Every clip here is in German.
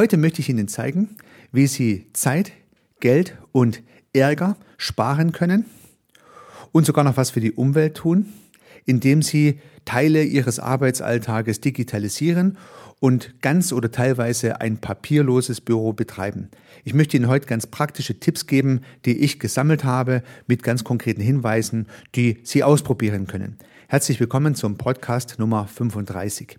Heute möchte ich Ihnen zeigen, wie Sie Zeit, Geld und Ärger sparen können und sogar noch was für die Umwelt tun, indem Sie Teile Ihres Arbeitsalltages digitalisieren und ganz oder teilweise ein papierloses Büro betreiben. Ich möchte Ihnen heute ganz praktische Tipps geben, die ich gesammelt habe, mit ganz konkreten Hinweisen, die Sie ausprobieren können. Herzlich willkommen zum Podcast Nummer 35.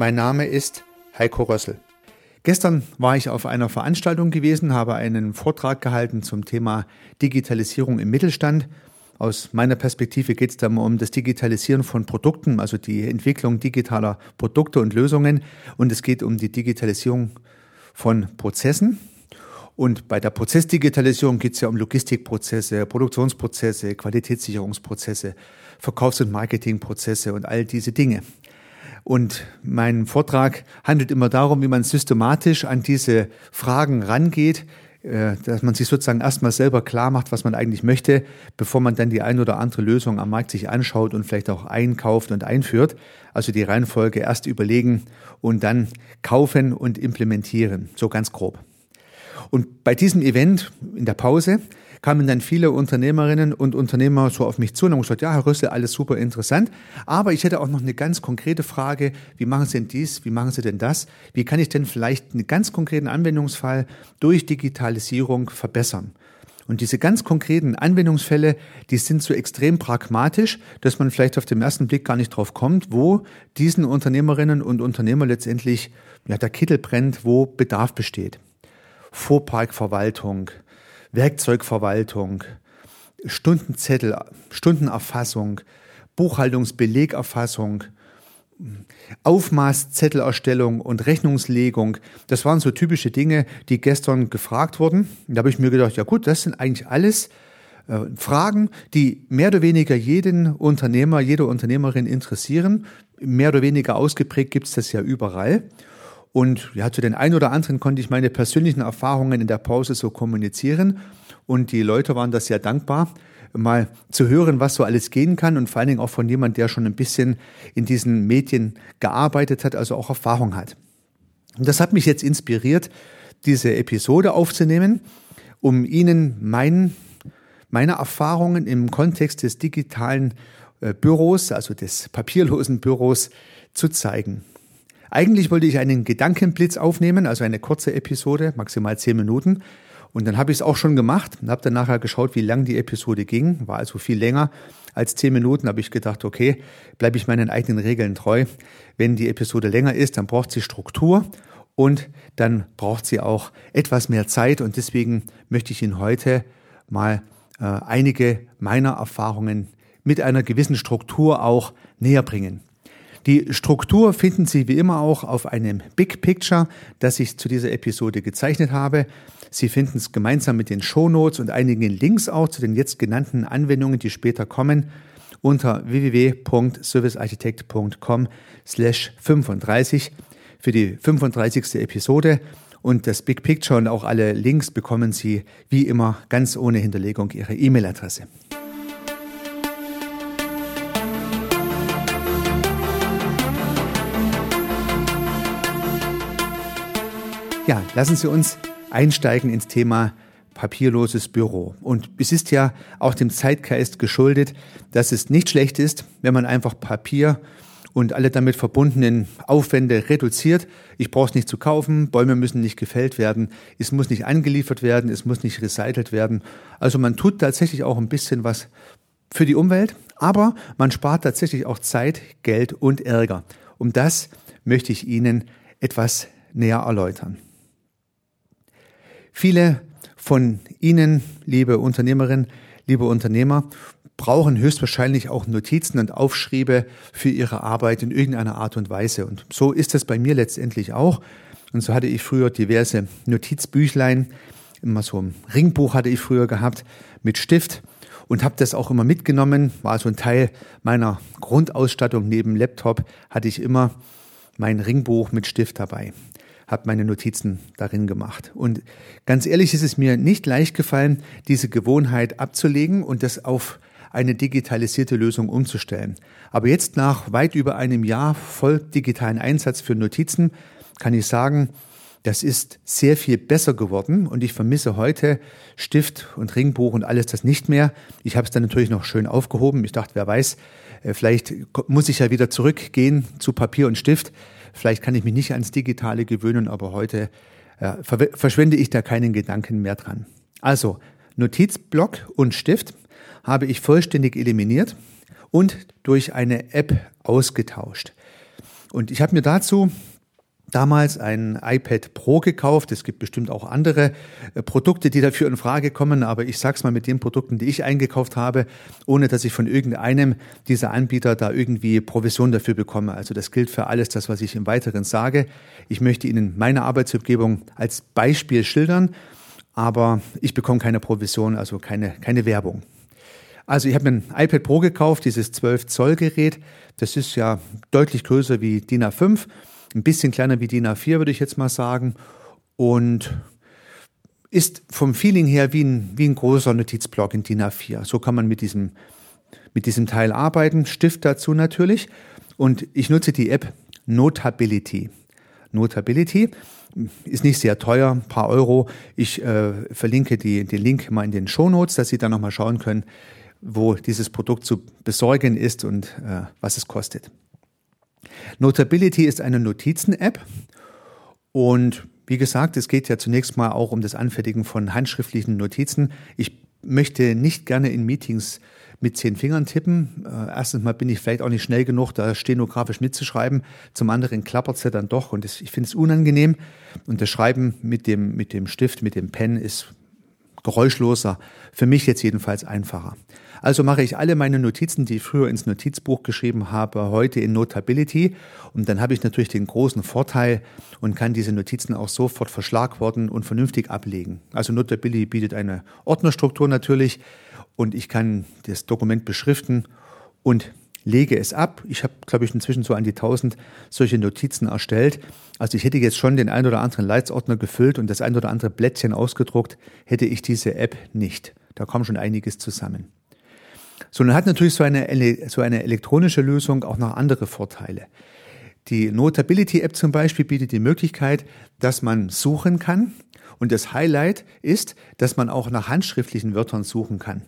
Mein Name ist Heiko Rössel. Gestern war ich auf einer Veranstaltung gewesen, habe einen Vortrag gehalten zum Thema Digitalisierung im Mittelstand. Aus meiner Perspektive geht es da um das Digitalisieren von Produkten, also die Entwicklung digitaler Produkte und Lösungen. Und es geht um die Digitalisierung von Prozessen. Und bei der Prozessdigitalisierung geht es ja um Logistikprozesse, Produktionsprozesse, Qualitätssicherungsprozesse, Verkaufs- und Marketingprozesse und all diese Dinge. Und mein Vortrag handelt immer darum, wie man systematisch an diese Fragen rangeht, äh, dass man sich sozusagen erstmal selber klar macht, was man eigentlich möchte, bevor man dann die ein oder andere Lösung am Markt sich anschaut und vielleicht auch einkauft und einführt. Also die Reihenfolge erst überlegen und dann kaufen und implementieren, so ganz grob. Und bei diesem Event in der Pause kamen dann viele Unternehmerinnen und Unternehmer so auf mich zu und haben gesagt, ja, Herr Rüssel, alles super interessant, aber ich hätte auch noch eine ganz konkrete Frage, wie machen Sie denn dies, wie machen Sie denn das, wie kann ich denn vielleicht einen ganz konkreten Anwendungsfall durch Digitalisierung verbessern? Und diese ganz konkreten Anwendungsfälle, die sind so extrem pragmatisch, dass man vielleicht auf den ersten Blick gar nicht drauf kommt, wo diesen Unternehmerinnen und Unternehmer letztendlich ja, der Kittel brennt, wo Bedarf besteht. Fuhrparkverwaltung, Werkzeugverwaltung, Stundenzettel, Stundenerfassung, Buchhaltungsbelegerfassung, Aufmaßzettelerstellung und Rechnungslegung. Das waren so typische Dinge, die gestern gefragt wurden. Da habe ich mir gedacht, ja gut, das sind eigentlich alles äh, Fragen, die mehr oder weniger jeden Unternehmer, jede Unternehmerin interessieren. Mehr oder weniger ausgeprägt gibt es das ja überall. Und ja, zu den ein oder anderen konnte ich meine persönlichen Erfahrungen in der Pause so kommunizieren. Und die Leute waren da sehr dankbar, mal zu hören, was so alles gehen kann und vor allen Dingen auch von jemand, der schon ein bisschen in diesen Medien gearbeitet hat, also auch Erfahrung hat. Und das hat mich jetzt inspiriert, diese Episode aufzunehmen, um Ihnen mein, meine Erfahrungen im Kontext des digitalen äh, Büros, also des papierlosen Büros, zu zeigen. Eigentlich wollte ich einen Gedankenblitz aufnehmen, also eine kurze Episode, maximal zehn Minuten. Und dann habe ich es auch schon gemacht und habe dann nachher geschaut, wie lang die Episode ging. War also viel länger als zehn Minuten. Habe ich gedacht, okay, bleibe ich meinen eigenen Regeln treu. Wenn die Episode länger ist, dann braucht sie Struktur und dann braucht sie auch etwas mehr Zeit. Und deswegen möchte ich Ihnen heute mal äh, einige meiner Erfahrungen mit einer gewissen Struktur auch näher bringen. Die Struktur finden Sie wie immer auch auf einem Big Picture, das ich zu dieser Episode gezeichnet habe. Sie finden es gemeinsam mit den Shownotes und einigen Links auch zu den jetzt genannten Anwendungen, die später kommen, unter www.servicearchitekt.com slash 35 für die 35. Episode. Und das Big Picture und auch alle Links bekommen Sie wie immer ganz ohne Hinterlegung Ihrer E-Mail-Adresse. Ja, lassen Sie uns einsteigen ins Thema papierloses Büro. Und es ist ja auch dem Zeitgeist geschuldet, dass es nicht schlecht ist, wenn man einfach Papier und alle damit verbundenen Aufwände reduziert. Ich brauche es nicht zu kaufen, Bäume müssen nicht gefällt werden, es muss nicht angeliefert werden, es muss nicht recycelt werden. Also man tut tatsächlich auch ein bisschen was für die Umwelt, aber man spart tatsächlich auch Zeit, Geld und Ärger. Um das möchte ich Ihnen etwas näher erläutern. Viele von Ihnen, liebe Unternehmerin, liebe Unternehmer, brauchen höchstwahrscheinlich auch Notizen und Aufschriebe für ihre Arbeit in irgendeiner Art und Weise. Und so ist es bei mir letztendlich auch. Und so hatte ich früher diverse Notizbüchlein, immer so ein Ringbuch hatte ich früher gehabt mit Stift und habe das auch immer mitgenommen, war so ein Teil meiner Grundausstattung neben Laptop, hatte ich immer mein Ringbuch mit Stift dabei, habe meine Notizen darin gemacht. Und ganz ehrlich ist es mir nicht leicht gefallen, diese Gewohnheit abzulegen und das auf eine digitalisierte Lösung umzustellen. Aber jetzt nach weit über einem Jahr voll digitalen Einsatz für Notizen kann ich sagen, das ist sehr viel besser geworden und ich vermisse heute Stift und Ringbuch und alles das nicht mehr. Ich habe es dann natürlich noch schön aufgehoben. Ich dachte, wer weiß, äh, vielleicht muss ich ja wieder zurückgehen zu Papier und Stift. Vielleicht kann ich mich nicht ans Digitale gewöhnen, aber heute äh, verschwende ich da keinen Gedanken mehr dran. Also Notizblock und Stift habe ich vollständig eliminiert und durch eine App ausgetauscht. Und ich habe mir dazu damals ein iPad Pro gekauft. Es gibt bestimmt auch andere äh, Produkte, die dafür in Frage kommen, aber ich sag's mal mit den Produkten, die ich eingekauft habe, ohne dass ich von irgendeinem dieser Anbieter da irgendwie Provision dafür bekomme. Also das gilt für alles das, was ich im Weiteren sage. Ich möchte Ihnen meine Arbeitsumgebung als Beispiel schildern, aber ich bekomme keine Provision, also keine, keine Werbung. Also ich habe mir ein iPad Pro gekauft, dieses 12 Zoll Gerät. Das ist ja deutlich größer wie DIN A5, ein bisschen kleiner wie DIN A4 würde ich jetzt mal sagen und ist vom Feeling her wie ein, wie ein großer Notizblock in DIN A4. So kann man mit diesem, mit diesem Teil arbeiten, Stift dazu natürlich. Und ich nutze die App Notability. Notability ist nicht sehr teuer, ein paar Euro. Ich äh, verlinke die, den Link mal in den Show Notes, dass Sie da nochmal schauen können, wo dieses Produkt zu besorgen ist und äh, was es kostet. Notability ist eine Notizen-App und wie gesagt, es geht ja zunächst mal auch um das Anfertigen von handschriftlichen Notizen. Ich möchte nicht gerne in Meetings mit zehn Fingern tippen. Äh, erstens mal bin ich vielleicht auch nicht schnell genug, da stenografisch mitzuschreiben. Zum anderen klappert es ja dann doch und ich finde es unangenehm. Und das Schreiben mit dem, mit dem Stift, mit dem Pen ist geräuschloser. Für mich jetzt jedenfalls einfacher. Also mache ich alle meine Notizen, die ich früher ins Notizbuch geschrieben habe, heute in Notability. Und dann habe ich natürlich den großen Vorteil und kann diese Notizen auch sofort verschlagworten und vernünftig ablegen. Also Notability bietet eine Ordnerstruktur natürlich und ich kann das Dokument beschriften und lege es ab. Ich habe, glaube ich, inzwischen so an die 1000 solche Notizen erstellt. Also ich hätte jetzt schon den ein oder anderen Leitsordner gefüllt und das ein oder andere Blättchen ausgedruckt, hätte ich diese App nicht. Da kommt schon einiges zusammen. So, nun hat natürlich so eine, so eine elektronische Lösung auch noch andere Vorteile. Die Notability-App zum Beispiel bietet die Möglichkeit, dass man suchen kann. Und das Highlight ist, dass man auch nach handschriftlichen Wörtern suchen kann.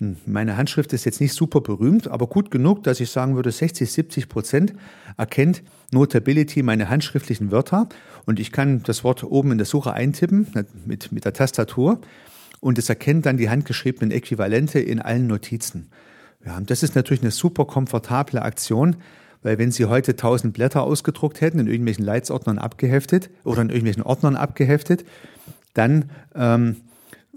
Und meine Handschrift ist jetzt nicht super berühmt, aber gut genug, dass ich sagen würde, 60, 70 Prozent erkennt Notability meine handschriftlichen Wörter. Und ich kann das Wort oben in der Suche eintippen mit, mit der Tastatur und es erkennt dann die handgeschriebenen Äquivalente in allen Notizen. Ja, das ist natürlich eine super komfortable Aktion, weil wenn Sie heute 1000 Blätter ausgedruckt hätten, in irgendwelchen Leitsordnern abgeheftet oder in irgendwelchen Ordnern abgeheftet, dann ähm,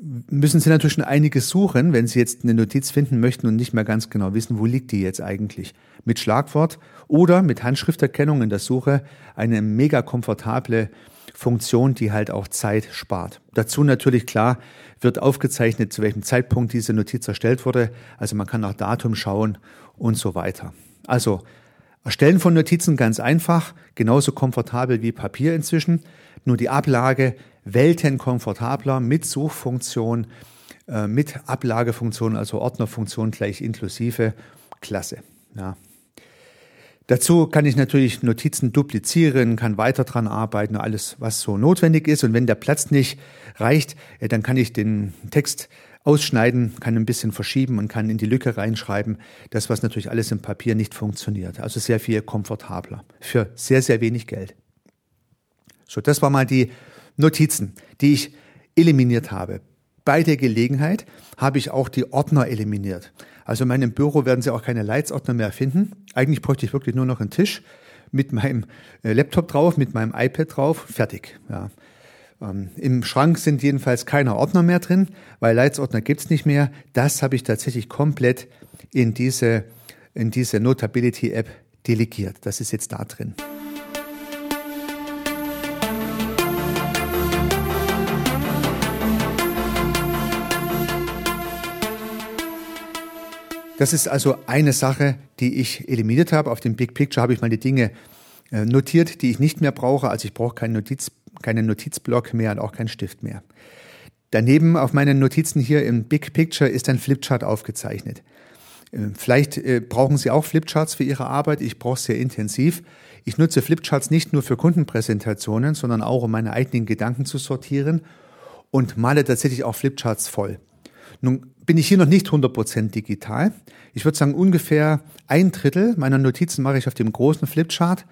müssen Sie natürlich schon einiges suchen, wenn Sie jetzt eine Notiz finden möchten und nicht mehr ganz genau wissen, wo liegt die jetzt eigentlich. Mit Schlagwort oder mit Handschrifterkennung in der Suche eine mega komfortable Funktion, die halt auch Zeit spart. Dazu natürlich klar wird aufgezeichnet, zu welchem Zeitpunkt diese Notiz erstellt wurde. Also man kann nach Datum schauen und so weiter. Also Erstellen von Notizen ganz einfach, genauso komfortabel wie Papier inzwischen. Nur die Ablage Welten komfortabler mit Suchfunktion, äh, mit Ablagefunktion, also Ordnerfunktion gleich inklusive. Klasse. Ja. Dazu kann ich natürlich Notizen duplizieren, kann weiter dran arbeiten, alles, was so notwendig ist. Und wenn der Platz nicht reicht, dann kann ich den Text ausschneiden, kann ein bisschen verschieben und kann in die Lücke reinschreiben. Das, was natürlich alles im Papier nicht funktioniert. Also sehr viel komfortabler. Für sehr, sehr wenig Geld. So, das war mal die Notizen, die ich eliminiert habe. Bei der Gelegenheit habe ich auch die Ordner eliminiert. Also in meinem Büro werden Sie auch keine Leitsordner mehr finden. Eigentlich bräuchte ich wirklich nur noch einen Tisch mit meinem äh, Laptop drauf, mit meinem iPad drauf, fertig. Ja. Ähm, Im Schrank sind jedenfalls keine Ordner mehr drin, weil Leitsordner gibt's nicht mehr. Das habe ich tatsächlich komplett in diese, in diese Notability App delegiert. Das ist jetzt da drin. Das ist also eine Sache, die ich eliminiert habe. Auf dem Big Picture habe ich mal die Dinge äh, notiert, die ich nicht mehr brauche. Also ich brauche keinen Notiz, keinen Notizblock mehr und auch keinen Stift mehr. Daneben auf meinen Notizen hier im Big Picture ist ein Flipchart aufgezeichnet. Äh, vielleicht äh, brauchen Sie auch Flipcharts für Ihre Arbeit. Ich brauche es sehr intensiv. Ich nutze Flipcharts nicht nur für Kundenpräsentationen, sondern auch, um meine eigenen Gedanken zu sortieren und male tatsächlich auch Flipcharts voll. Nun bin ich hier noch nicht 100% digital. Ich würde sagen, ungefähr ein Drittel meiner Notizen mache ich auf dem großen Flipchart.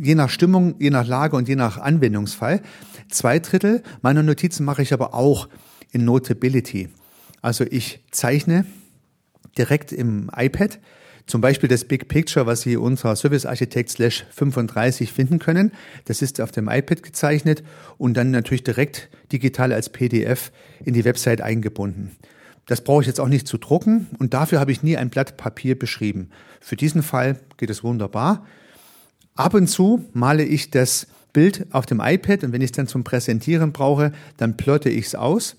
Je nach Stimmung, je nach Lage und je nach Anwendungsfall. Zwei Drittel meiner Notizen mache ich aber auch in Notability. Also ich zeichne direkt im iPad zum Beispiel das Big Picture, was Sie unter Service Architect slash 35 finden können. Das ist auf dem iPad gezeichnet und dann natürlich direkt digital als PDF in die Website eingebunden. Das brauche ich jetzt auch nicht zu drucken und dafür habe ich nie ein Blatt Papier beschrieben. Für diesen Fall geht es wunderbar. Ab und zu male ich das Bild auf dem iPad und wenn ich es dann zum Präsentieren brauche, dann plotte ich es aus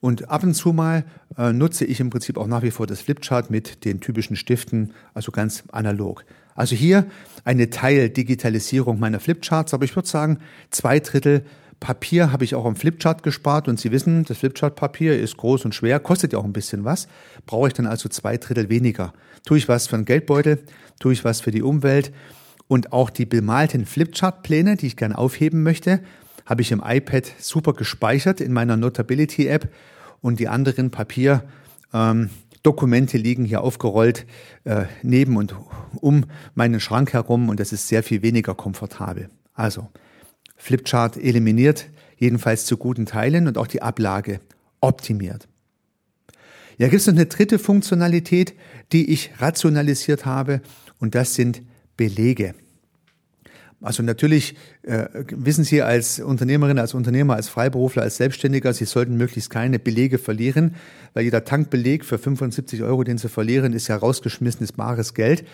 und ab und zu mal äh, nutze ich im Prinzip auch nach wie vor das Flipchart mit den typischen Stiften, also ganz analog. Also hier eine Teildigitalisierung meiner Flipcharts, aber ich würde sagen, zwei Drittel Papier habe ich auch am Flipchart gespart und Sie wissen, das Flipchart-Papier ist groß und schwer, kostet ja auch ein bisschen was, brauche ich dann also zwei Drittel weniger. Tue ich was für einen Geldbeutel, tue ich was für die Umwelt und auch die bemalten Flipchart-Pläne, die ich gerne aufheben möchte, habe ich im iPad super gespeichert in meiner Notability-App und die anderen Papierdokumente ähm, liegen hier aufgerollt äh, neben und um meinen Schrank herum und das ist sehr viel weniger komfortabel. Also Flipchart eliminiert, jedenfalls zu guten Teilen und auch die Ablage optimiert. Ja, gibt es noch eine dritte Funktionalität, die ich rationalisiert habe und das sind Belege. Also natürlich äh, wissen Sie als Unternehmerin, als Unternehmer, als Freiberufler, als Selbstständiger, Sie sollten möglichst keine Belege verlieren, weil jeder Tankbeleg für 75 Euro, den Sie verlieren, ist ja rausgeschmissenes bares Geld.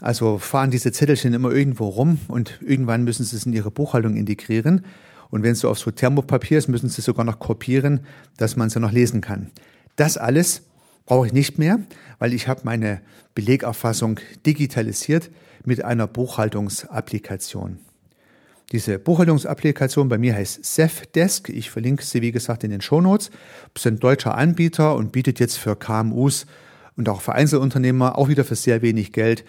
Also fahren diese Zettelchen immer irgendwo rum und irgendwann müssen Sie es in Ihre Buchhaltung integrieren. Und wenn es so auf so Thermopapier ist, müssen Sie sogar noch kopieren, dass man es ja noch lesen kann. Das alles brauche ich nicht mehr, weil ich habe meine Belegerfassung digitalisiert mit einer Buchhaltungsapplikation. Diese Buchhaltungsapplikation bei mir heißt Zefdesk. Ich verlinke sie, wie gesagt, in den Shownotes. Das ist ein deutscher Anbieter und bietet jetzt für KMUs und auch für Einzelunternehmer auch wieder für sehr wenig Geld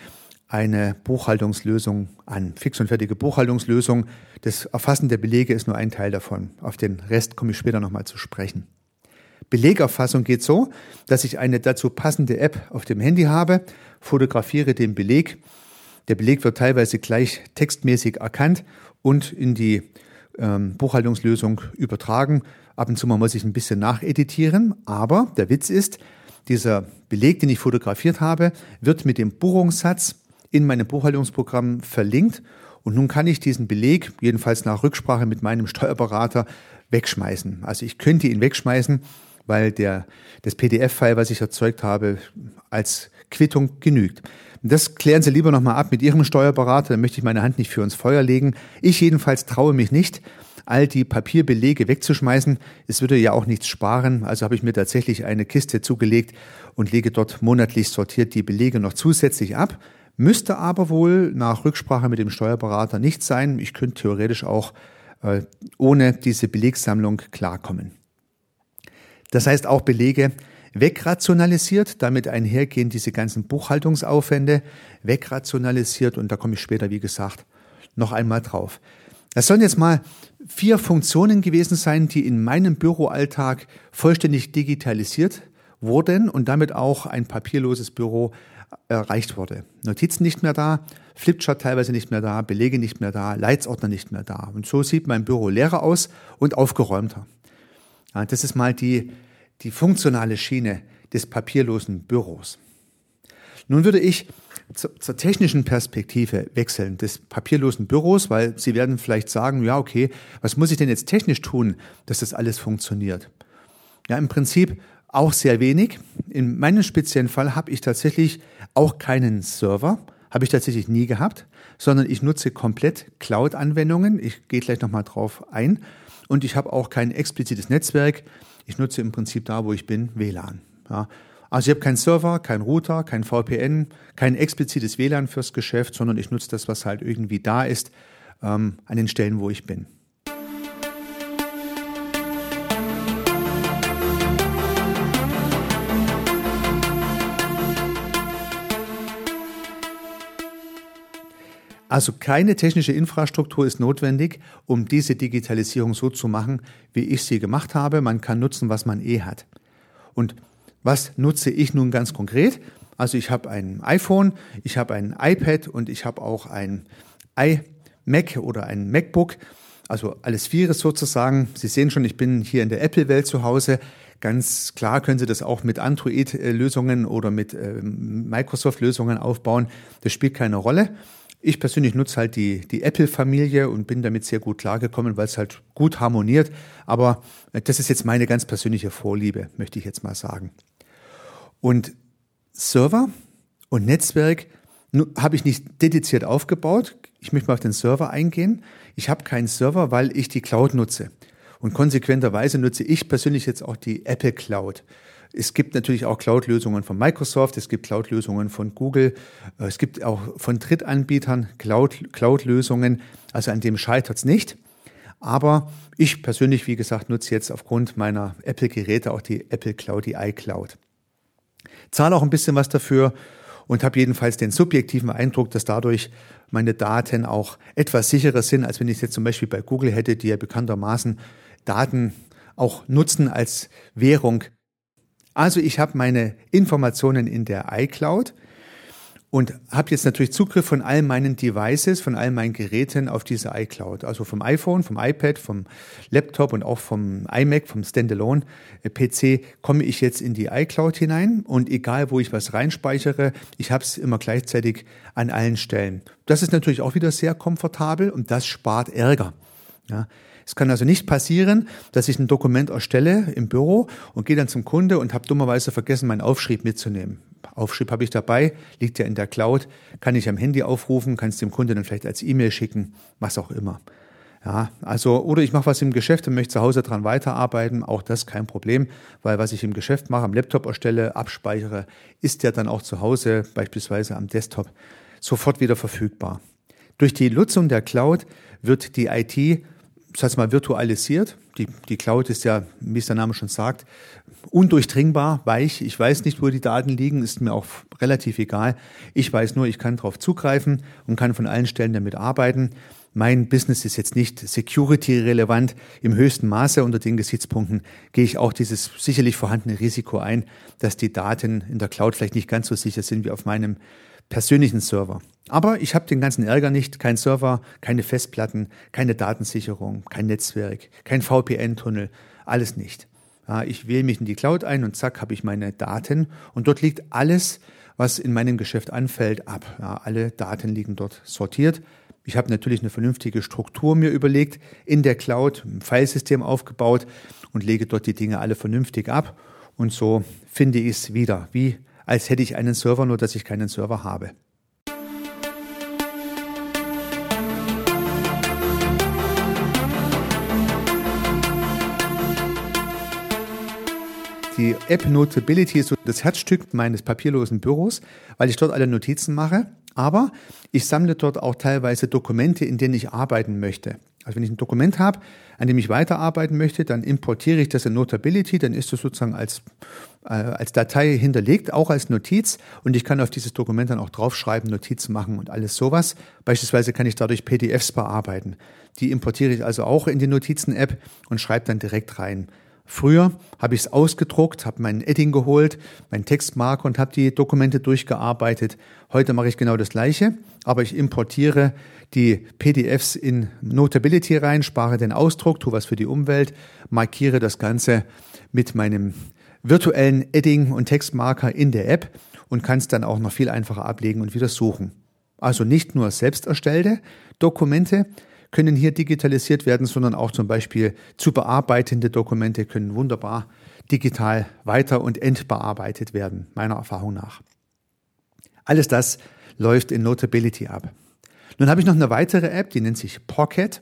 eine Buchhaltungslösung an. Fix und fertige Buchhaltungslösung. Das Erfassen der Belege ist nur ein Teil davon. Auf den Rest komme ich später nochmal zu sprechen. Belegerfassung geht so, dass ich eine dazu passende App auf dem Handy habe, fotografiere den Beleg der Beleg wird teilweise gleich textmäßig erkannt und in die ähm, Buchhaltungslösung übertragen. Ab und zu mal muss ich ein bisschen nacheditieren, aber der Witz ist, dieser Beleg, den ich fotografiert habe, wird mit dem Buchungssatz in meinem Buchhaltungsprogramm verlinkt und nun kann ich diesen Beleg, jedenfalls nach Rücksprache mit meinem Steuerberater, wegschmeißen. Also ich könnte ihn wegschmeißen, weil der, das PDF-File, was ich erzeugt habe, als Quittung genügt. Das klären Sie lieber nochmal ab mit Ihrem Steuerberater, dann möchte ich meine Hand nicht für ins Feuer legen. Ich jedenfalls traue mich nicht, all die Papierbelege wegzuschmeißen. Es würde ja auch nichts sparen, also habe ich mir tatsächlich eine Kiste zugelegt und lege dort monatlich sortiert die Belege noch zusätzlich ab. Müsste aber wohl nach Rücksprache mit dem Steuerberater nicht sein. Ich könnte theoretisch auch äh, ohne diese Belegsammlung klarkommen. Das heißt auch Belege wegrationalisiert, damit einhergehen diese ganzen Buchhaltungsaufwände, wegrationalisiert und da komme ich später, wie gesagt, noch einmal drauf. Das sollen jetzt mal vier Funktionen gewesen sein, die in meinem Büroalltag vollständig digitalisiert wurden und damit auch ein papierloses Büro erreicht wurde. Notizen nicht mehr da, Flipchart teilweise nicht mehr da, Belege nicht mehr da, Leitsordner nicht mehr da. Und so sieht mein Büro leerer aus und aufgeräumter. Ja, das ist mal die die funktionale Schiene des papierlosen Büros. Nun würde ich zur, technischen Perspektive wechseln des papierlosen Büros, weil Sie werden vielleicht sagen, ja, okay, was muss ich denn jetzt technisch tun, dass das alles funktioniert? Ja, im Prinzip auch sehr wenig. In meinem speziellen Fall habe ich tatsächlich auch keinen Server, habe ich tatsächlich nie gehabt, sondern ich nutze komplett Cloud-Anwendungen. Ich gehe gleich nochmal drauf ein. Und ich habe auch kein explizites Netzwerk. Ich nutze im Prinzip da, wo ich bin, WLAN. Ja. Also ich habe keinen Server, keinen Router, kein VPN, kein explizites WLAN fürs Geschäft, sondern ich nutze das, was halt irgendwie da ist, ähm, an den Stellen, wo ich bin. Also keine technische Infrastruktur ist notwendig, um diese Digitalisierung so zu machen, wie ich sie gemacht habe. Man kann nutzen, was man eh hat. Und was nutze ich nun ganz konkret? Also ich habe ein iPhone, ich habe ein iPad und ich habe auch ein iMac oder ein MacBook. Also alles Vieres sozusagen. Sie sehen schon, ich bin hier in der Apple-Welt zu Hause. Ganz klar können Sie das auch mit Android-Lösungen oder mit ähm, Microsoft-Lösungen aufbauen. Das spielt keine Rolle. Ich persönlich nutze halt die, die Apple-Familie und bin damit sehr gut klargekommen, weil es halt gut harmoniert. Aber äh, das ist jetzt meine ganz persönliche Vorliebe, möchte ich jetzt mal sagen. Und Server und Netzwerk habe ich nicht dediziert aufgebaut. Ich möchte mal auf den Server eingehen. Ich habe keinen Server, weil ich die Cloud nutze. Und konsequenterweise nutze ich persönlich jetzt auch die Apple Cloud. Es gibt natürlich auch Cloud-Lösungen von Microsoft, es gibt Cloud-Lösungen von Google, äh, es gibt auch von Drittanbietern Cloud-Lösungen. Also an dem scheitert es nicht. Aber ich persönlich, wie gesagt, nutze jetzt aufgrund meiner Apple-Geräte auch die Apple Cloud, die iCloud zahle auch ein bisschen was dafür und habe jedenfalls den subjektiven Eindruck, dass dadurch meine Daten auch etwas sicherer sind, als wenn ich es jetzt zum Beispiel bei Google hätte, die ja bekanntermaßen Daten auch nutzen als Währung. Also ich habe meine Informationen in der iCloud und habe jetzt natürlich Zugriff von all meinen Devices, von all meinen Geräten auf diese iCloud. Also vom iPhone, vom iPad, vom Laptop und auch vom iMac, vom Standalone-PC komme ich jetzt in die iCloud hinein und egal, wo ich was reinspeichere, ich habe es immer gleichzeitig an allen Stellen. Das ist natürlich auch wieder sehr komfortabel und das spart Ärger. Ja. Es kann also nicht passieren, dass ich ein Dokument erstelle im Büro und gehe dann zum Kunde und habe dummerweise vergessen, meinen Aufschrieb mitzunehmen. Aufschrieb habe ich dabei, liegt ja in der Cloud, kann ich am Handy aufrufen, kann es dem Kunden dann vielleicht als E-Mail schicken, was auch immer. Ja, also, oder ich mache was im Geschäft und möchte zu Hause dran weiterarbeiten, auch das kein Problem, weil was ich im Geschäft mache, am Laptop erstelle, abspeichere, ist ja dann auch zu Hause, beispielsweise am Desktop, sofort wieder verfügbar. Durch die Nutzung der Cloud wird die IT das heißt mal virtualisiert. Die, die Cloud ist ja, wie es der Name schon sagt, undurchdringbar, weich. Ich weiß nicht, wo die Daten liegen, ist mir auch relativ egal. Ich weiß nur, ich kann darauf zugreifen und kann von allen Stellen damit arbeiten. Mein Business ist jetzt nicht security-relevant im höchsten Maße. Unter den Gesichtspunkten gehe ich auch dieses sicherlich vorhandene Risiko ein, dass die Daten in der Cloud vielleicht nicht ganz so sicher sind wie auf meinem persönlichen Server. Aber ich habe den ganzen Ärger nicht, kein Server, keine Festplatten, keine Datensicherung, kein Netzwerk, kein VPN-Tunnel, alles nicht. Ich wähle mich in die Cloud ein und zack, habe ich meine Daten und dort liegt alles, was in meinem Geschäft anfällt, ab. Alle Daten liegen dort sortiert. Ich habe natürlich eine vernünftige Struktur mir überlegt, in der Cloud ein Filesystem aufgebaut und lege dort die Dinge alle vernünftig ab. Und so finde ich es wieder, wie als hätte ich einen Server, nur dass ich keinen Server habe. Die App Notability ist so das Herzstück meines papierlosen Büros, weil ich dort alle Notizen mache. Aber ich sammle dort auch teilweise Dokumente, in denen ich arbeiten möchte. Also wenn ich ein Dokument habe, an dem ich weiterarbeiten möchte, dann importiere ich das in Notability, dann ist das sozusagen als, äh, als Datei hinterlegt, auch als Notiz und ich kann auf dieses Dokument dann auch draufschreiben, Notizen machen und alles sowas. Beispielsweise kann ich dadurch PDFs bearbeiten. Die importiere ich also auch in die Notizen-App und schreibe dann direkt rein. Früher habe ich es ausgedruckt, habe meinen Edding geholt, meinen Textmarker und habe die Dokumente durchgearbeitet. Heute mache ich genau das Gleiche, aber ich importiere die PDFs in Notability rein, spare den Ausdruck, tue was für die Umwelt, markiere das Ganze mit meinem virtuellen Edding und Textmarker in der App und kannst dann auch noch viel einfacher ablegen und wieder suchen. Also nicht nur selbst erstellte Dokumente können hier digitalisiert werden, sondern auch zum Beispiel zu bearbeitende Dokumente können wunderbar digital weiter und entbearbeitet werden, meiner Erfahrung nach. Alles das läuft in Notability ab. Nun habe ich noch eine weitere App, die nennt sich Pocket.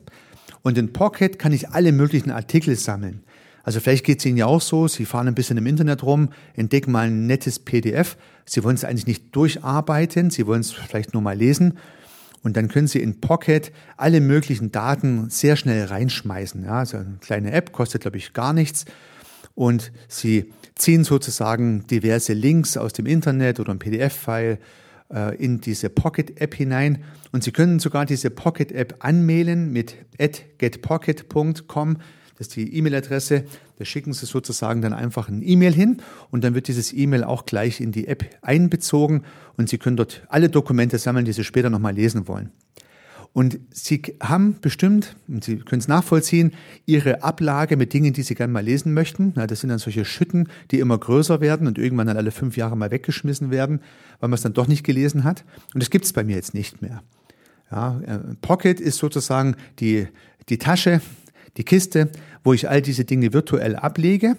Und in Pocket kann ich alle möglichen Artikel sammeln. Also vielleicht geht es Ihnen ja auch so, Sie fahren ein bisschen im Internet rum, entdecken mal ein nettes PDF. Sie wollen es eigentlich nicht durcharbeiten, Sie wollen es vielleicht nur mal lesen. Und dann können Sie in Pocket alle möglichen Daten sehr schnell reinschmeißen. Ja, also eine kleine App kostet, glaube ich, gar nichts. Und Sie ziehen sozusagen diverse Links aus dem Internet oder ein PDF-File in diese Pocket-App hinein. Und Sie können sogar diese Pocket-App anmailen mit getpocket.com. Das ist die E-Mail-Adresse. Da schicken Sie sozusagen dann einfach ein E-Mail hin und dann wird dieses E-Mail auch gleich in die App einbezogen und Sie können dort alle Dokumente sammeln, die Sie später nochmal lesen wollen. Und Sie haben bestimmt, und Sie können es nachvollziehen, Ihre Ablage mit Dingen, die Sie gerne mal lesen möchten. das sind dann solche Schütten, die immer größer werden und irgendwann dann alle fünf Jahre mal weggeschmissen werden, weil man es dann doch nicht gelesen hat. Und das gibt es bei mir jetzt nicht mehr. Ja, äh, Pocket ist sozusagen die, die Tasche, die Kiste, wo ich all diese Dinge virtuell ablege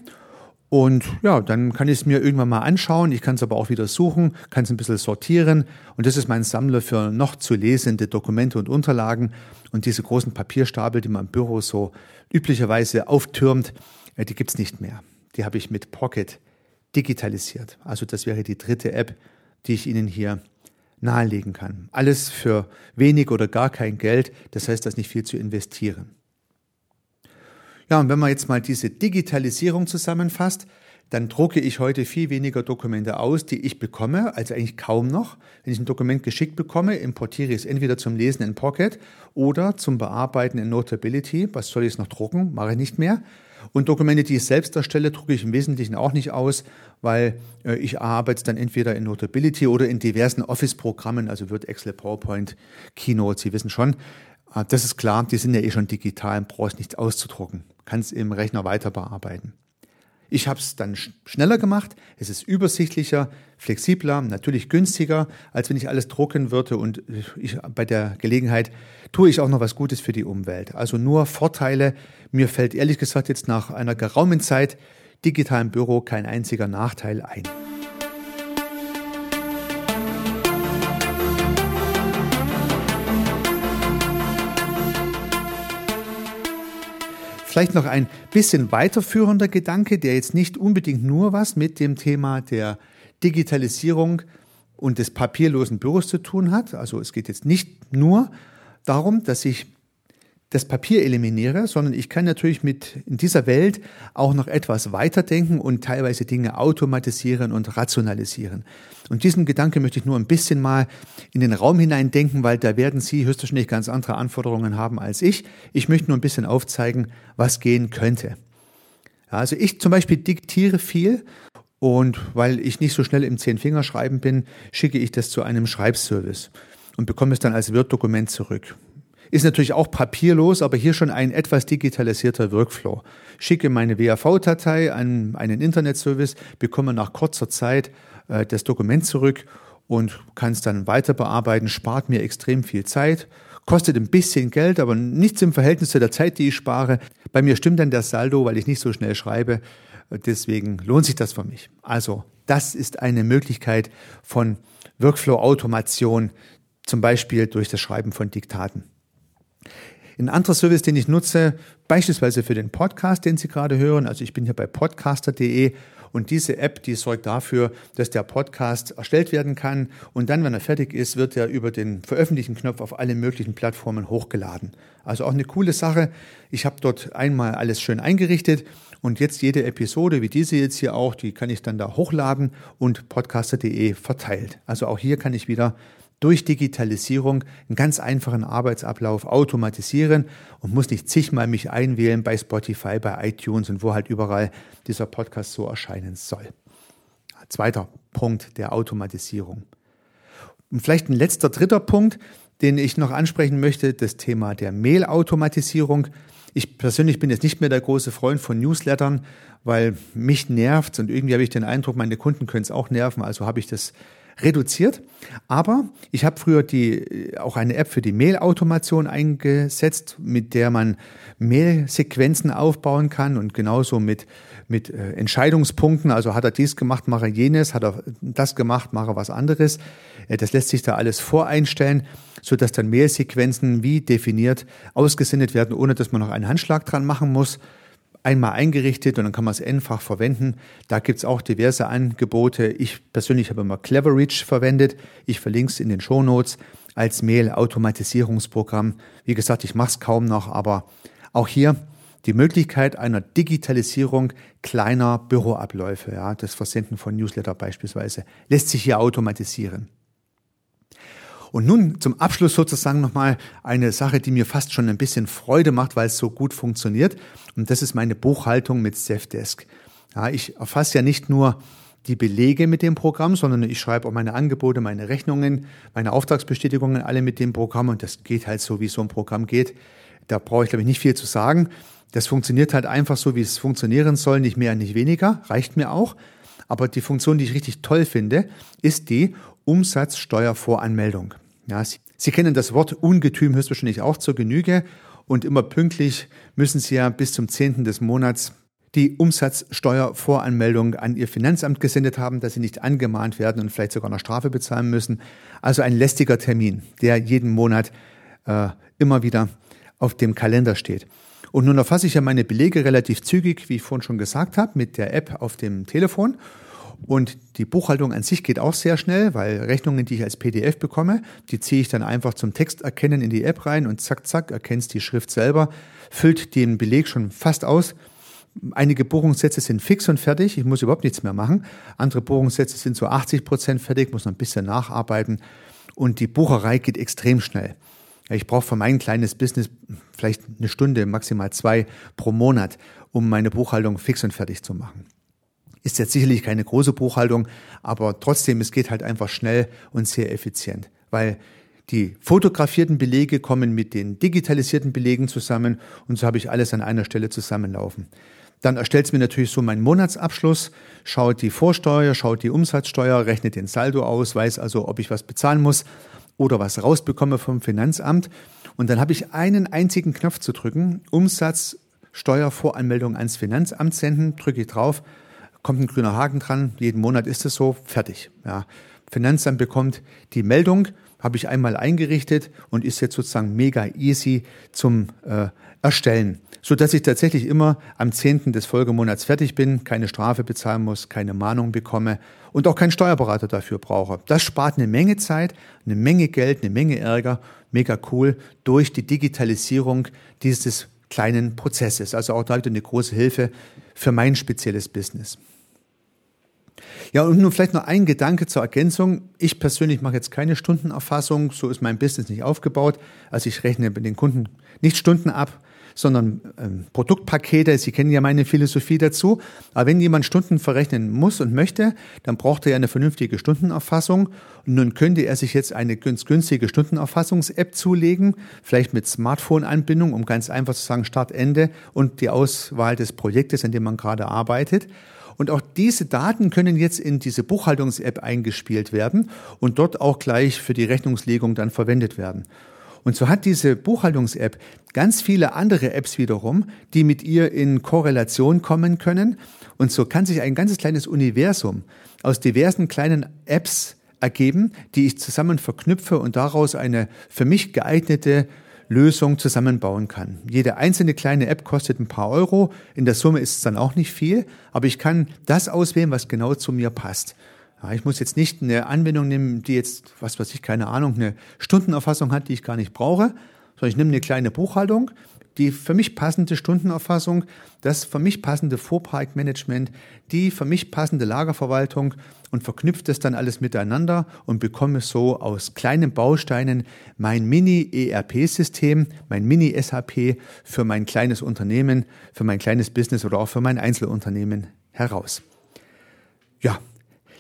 und ja, dann kann ich es mir irgendwann mal anschauen. Ich kann es aber auch wieder suchen, kann es ein bisschen sortieren. Und das ist mein Sammler für noch zu lesende Dokumente und Unterlagen. Und diese großen Papierstapel, die man im Büro so üblicherweise auftürmt, äh, die gibt's nicht mehr. Die habe ich mit Pocket digitalisiert. Also das wäre die dritte App, die ich Ihnen hier nahelegen kann. Alles für wenig oder gar kein Geld. Das heißt, das nicht viel zu investieren. Ja, und wenn man jetzt mal diese Digitalisierung zusammenfasst, dann drucke ich heute viel weniger Dokumente aus, die ich bekomme, also eigentlich kaum noch. Wenn ich ein Dokument geschickt bekomme, importiere ich es entweder zum Lesen in Pocket oder zum Bearbeiten in Notability. Was soll ich noch drucken? Mache ich nicht mehr. Und Dokumente, die ich selbst erstelle, drucke ich im Wesentlichen auch nicht aus, weil äh, ich arbeite dann entweder in Notability oder in diversen Office-Programmen, also Word, Excel, PowerPoint, Keynote, Sie wissen schon. Äh, das ist klar, die sind ja eh schon digital, brauchst nichts auszudrucken kann es im Rechner weiter bearbeiten. Ich habe es dann schneller gemacht, es ist übersichtlicher, flexibler, natürlich günstiger, als wenn ich alles drucken würde und ich, bei der Gelegenheit tue ich auch noch was Gutes für die Umwelt. Also nur Vorteile. Mir fällt ehrlich gesagt jetzt nach einer geraumen Zeit digitalen Büro kein einziger Nachteil ein. Vielleicht noch ein bisschen weiterführender Gedanke, der jetzt nicht unbedingt nur was mit dem Thema der Digitalisierung und des papierlosen Büros zu tun hat. Also es geht jetzt nicht nur darum, dass ich das Papier eliminiere, sondern ich kann natürlich mit in dieser Welt auch noch etwas weiterdenken und teilweise Dinge automatisieren und rationalisieren. Und diesen Gedanke möchte ich nur ein bisschen mal in den Raum hineindenken, weil da werden Sie höchstwahrscheinlich ganz andere Anforderungen haben als ich. Ich möchte nur ein bisschen aufzeigen, was gehen könnte. Also ich zum Beispiel diktiere viel und weil ich nicht so schnell im Zehn-Finger-Schreiben bin, schicke ich das zu einem Schreibservice und bekomme es dann als Word-Dokument zurück. Ist natürlich auch papierlos, aber hier schon ein etwas digitalisierter Workflow. Schicke meine WAV-Datei an einen Internetservice, bekomme nach kurzer Zeit äh, das Dokument zurück und kann es dann weiter bearbeiten, spart mir extrem viel Zeit, kostet ein bisschen Geld, aber nichts im Verhältnis zu der Zeit, die ich spare. Bei mir stimmt dann der Saldo, weil ich nicht so schnell schreibe. Deswegen lohnt sich das für mich. Also, das ist eine Möglichkeit von Workflow-Automation, zum Beispiel durch das Schreiben von Diktaten. Ein anderer Service, den ich nutze, beispielsweise für den Podcast, den Sie gerade hören, also ich bin hier bei podcaster.de und diese App, die sorgt dafür, dass der Podcast erstellt werden kann und dann, wenn er fertig ist, wird er über den Veröffentlichen-Knopf auf alle möglichen Plattformen hochgeladen. Also auch eine coole Sache. Ich habe dort einmal alles schön eingerichtet und jetzt jede Episode, wie diese jetzt hier auch, die kann ich dann da hochladen und podcaster.de verteilt. Also auch hier kann ich wieder durch Digitalisierung einen ganz einfachen Arbeitsablauf automatisieren und muss nicht zigmal mich einwählen bei Spotify, bei iTunes und wo halt überall dieser Podcast so erscheinen soll. Zweiter Punkt der Automatisierung. Und vielleicht ein letzter dritter Punkt, den ich noch ansprechen möchte, das Thema der Mail-Automatisierung. Ich persönlich bin jetzt nicht mehr der große Freund von Newslettern, weil mich nervt und irgendwie habe ich den Eindruck, meine Kunden können es auch nerven, also habe ich das reduziert. Aber ich habe früher die, auch eine App für die Mail-Automation eingesetzt, mit der man Mail-Sequenzen aufbauen kann und genauso mit, mit äh, Entscheidungspunkten. Also hat er dies gemacht, mache jenes, hat er das gemacht, mache was anderes. Äh, das lässt sich da alles voreinstellen, so dass dann Mail-Sequenzen wie definiert ausgesendet werden, ohne dass man noch einen Handschlag dran machen muss einmal eingerichtet und dann kann man es einfach verwenden. Da gibt's auch diverse Angebote. Ich persönlich habe immer Cleverreach verwendet. Ich verlinke es in den Show Notes als Mail-Automatisierungsprogramm. Wie gesagt, ich mache es kaum noch, aber auch hier die Möglichkeit einer Digitalisierung kleiner Büroabläufe, ja, das Versenden von Newsletter beispielsweise, lässt sich hier automatisieren. Und nun zum Abschluss sozusagen nochmal eine Sache, die mir fast schon ein bisschen Freude macht, weil es so gut funktioniert. Und das ist meine Buchhaltung mit Zefdesk. Ja, ich erfasse ja nicht nur die Belege mit dem Programm, sondern ich schreibe auch meine Angebote, meine Rechnungen, meine Auftragsbestätigungen alle mit dem Programm und das geht halt so, wie so ein Programm geht. Da brauche ich, glaube ich, nicht viel zu sagen. Das funktioniert halt einfach so, wie es funktionieren soll, nicht mehr, nicht weniger, reicht mir auch. Aber die Funktion, die ich richtig toll finde, ist die Umsatzsteuervoranmeldung. Ja, Sie, Sie kennen das Wort Ungetüm höchstwahrscheinlich auch zur Genüge und immer pünktlich müssen Sie ja bis zum 10. des Monats die Umsatzsteuervoranmeldung an Ihr Finanzamt gesendet haben, dass Sie nicht angemahnt werden und vielleicht sogar eine Strafe bezahlen müssen. Also ein lästiger Termin, der jeden Monat äh, immer wieder auf dem Kalender steht. Und nun erfasse ich ja meine Belege relativ zügig, wie ich vorhin schon gesagt habe, mit der App auf dem Telefon und die Buchhaltung an sich geht auch sehr schnell, weil Rechnungen, die ich als PDF bekomme, die ziehe ich dann einfach zum Texterkennen in die App rein und zack, zack, erkennst die Schrift selber, füllt den Beleg schon fast aus. Einige Buchungssätze sind fix und fertig, ich muss überhaupt nichts mehr machen. Andere Buchungssätze sind so 80 Prozent fertig, muss noch ein bisschen nacharbeiten. Und die Bucherei geht extrem schnell. Ich brauche für mein kleines Business vielleicht eine Stunde, maximal zwei pro Monat, um meine Buchhaltung fix und fertig zu machen. Ist jetzt sicherlich keine große Buchhaltung, aber trotzdem, es geht halt einfach schnell und sehr effizient, weil die fotografierten Belege kommen mit den digitalisierten Belegen zusammen und so habe ich alles an einer Stelle zusammenlaufen. Dann erstellt es mir natürlich so meinen Monatsabschluss, schaut die Vorsteuer, schaut die Umsatzsteuer, rechnet den Saldo aus, weiß also, ob ich was bezahlen muss oder was rausbekomme vom Finanzamt. Und dann habe ich einen einzigen Knopf zu drücken, Umsatzsteuervoranmeldung ans Finanzamt senden, drücke ich drauf kommt ein grüner Haken dran, jeden Monat ist es so, fertig. Ja. Finanzamt bekommt die Meldung, habe ich einmal eingerichtet und ist jetzt sozusagen mega easy zum äh, Erstellen, so dass ich tatsächlich immer am 10. des Folgemonats fertig bin, keine Strafe bezahlen muss, keine Mahnung bekomme und auch keinen Steuerberater dafür brauche. Das spart eine Menge Zeit, eine Menge Geld, eine Menge Ärger, mega cool durch die Digitalisierung dieses kleinen Prozesses. Also auch da eine große Hilfe für mein spezielles Business. Ja, und nun vielleicht noch ein Gedanke zur Ergänzung. Ich persönlich mache jetzt keine Stundenerfassung, so ist mein Business nicht aufgebaut. Also ich rechne mit den Kunden nicht Stunden ab, sondern ähm, Produktpakete. Sie kennen ja meine Philosophie dazu. Aber wenn jemand Stunden verrechnen muss und möchte, dann braucht er ja eine vernünftige Stundenerfassung. Und nun könnte er sich jetzt eine ganz günstige Stundenerfassungs-App zulegen, vielleicht mit Smartphone-Anbindung, um ganz einfach zu sagen Start, Ende und die Auswahl des Projektes, an dem man gerade arbeitet. Und auch diese Daten können jetzt in diese Buchhaltungs-App eingespielt werden und dort auch gleich für die Rechnungslegung dann verwendet werden. Und so hat diese Buchhaltungs-App ganz viele andere Apps wiederum, die mit ihr in Korrelation kommen können. Und so kann sich ein ganzes kleines Universum aus diversen kleinen Apps ergeben, die ich zusammen verknüpfe und daraus eine für mich geeignete Lösung zusammenbauen kann. Jede einzelne kleine App kostet ein paar Euro. In der Summe ist es dann auch nicht viel, aber ich kann das auswählen, was genau zu mir passt. Ich muss jetzt nicht eine Anwendung nehmen, die jetzt, was weiß ich, keine Ahnung, eine Stundenerfassung hat, die ich gar nicht brauche, sondern ich nehme eine kleine Buchhaltung, die für mich passende Stundenerfassung, das für mich passende Fuhrparkmanagement, die für mich passende Lagerverwaltung und verknüpft es dann alles miteinander und bekomme so aus kleinen Bausteinen mein Mini-ERP-System, mein Mini-SAP für mein kleines Unternehmen, für mein kleines Business oder auch für mein Einzelunternehmen heraus. Ja,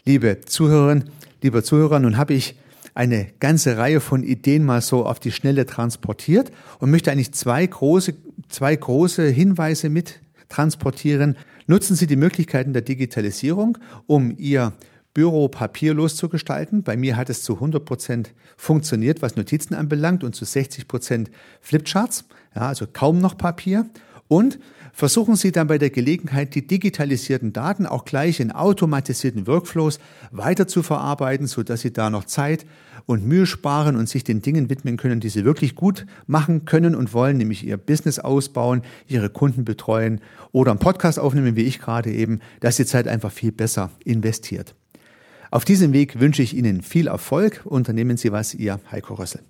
liebe Zuhörerinnen, lieber Zuhörer, nun habe ich eine ganze Reihe von Ideen mal so auf die Schnelle transportiert und möchte eigentlich zwei große zwei große Hinweise mit transportieren. Nutzen Sie die Möglichkeiten der Digitalisierung, um Ihr Büro papierlos zu gestalten. Bei mir hat es zu 100 Prozent funktioniert, was Notizen anbelangt und zu 60 Prozent Flipcharts. Ja, also kaum noch Papier. Und versuchen Sie dann bei der Gelegenheit, die digitalisierten Daten auch gleich in automatisierten Workflows weiter zu verarbeiten, sodass Sie da noch Zeit und Mühe sparen und sich den Dingen widmen können, die Sie wirklich gut machen können und wollen, nämlich Ihr Business ausbauen, Ihre Kunden betreuen oder einen Podcast aufnehmen, wie ich gerade eben, dass die Zeit einfach viel besser investiert. Auf diesem Weg wünsche ich Ihnen viel Erfolg. Unternehmen Sie was, Ihr Heiko Rössel.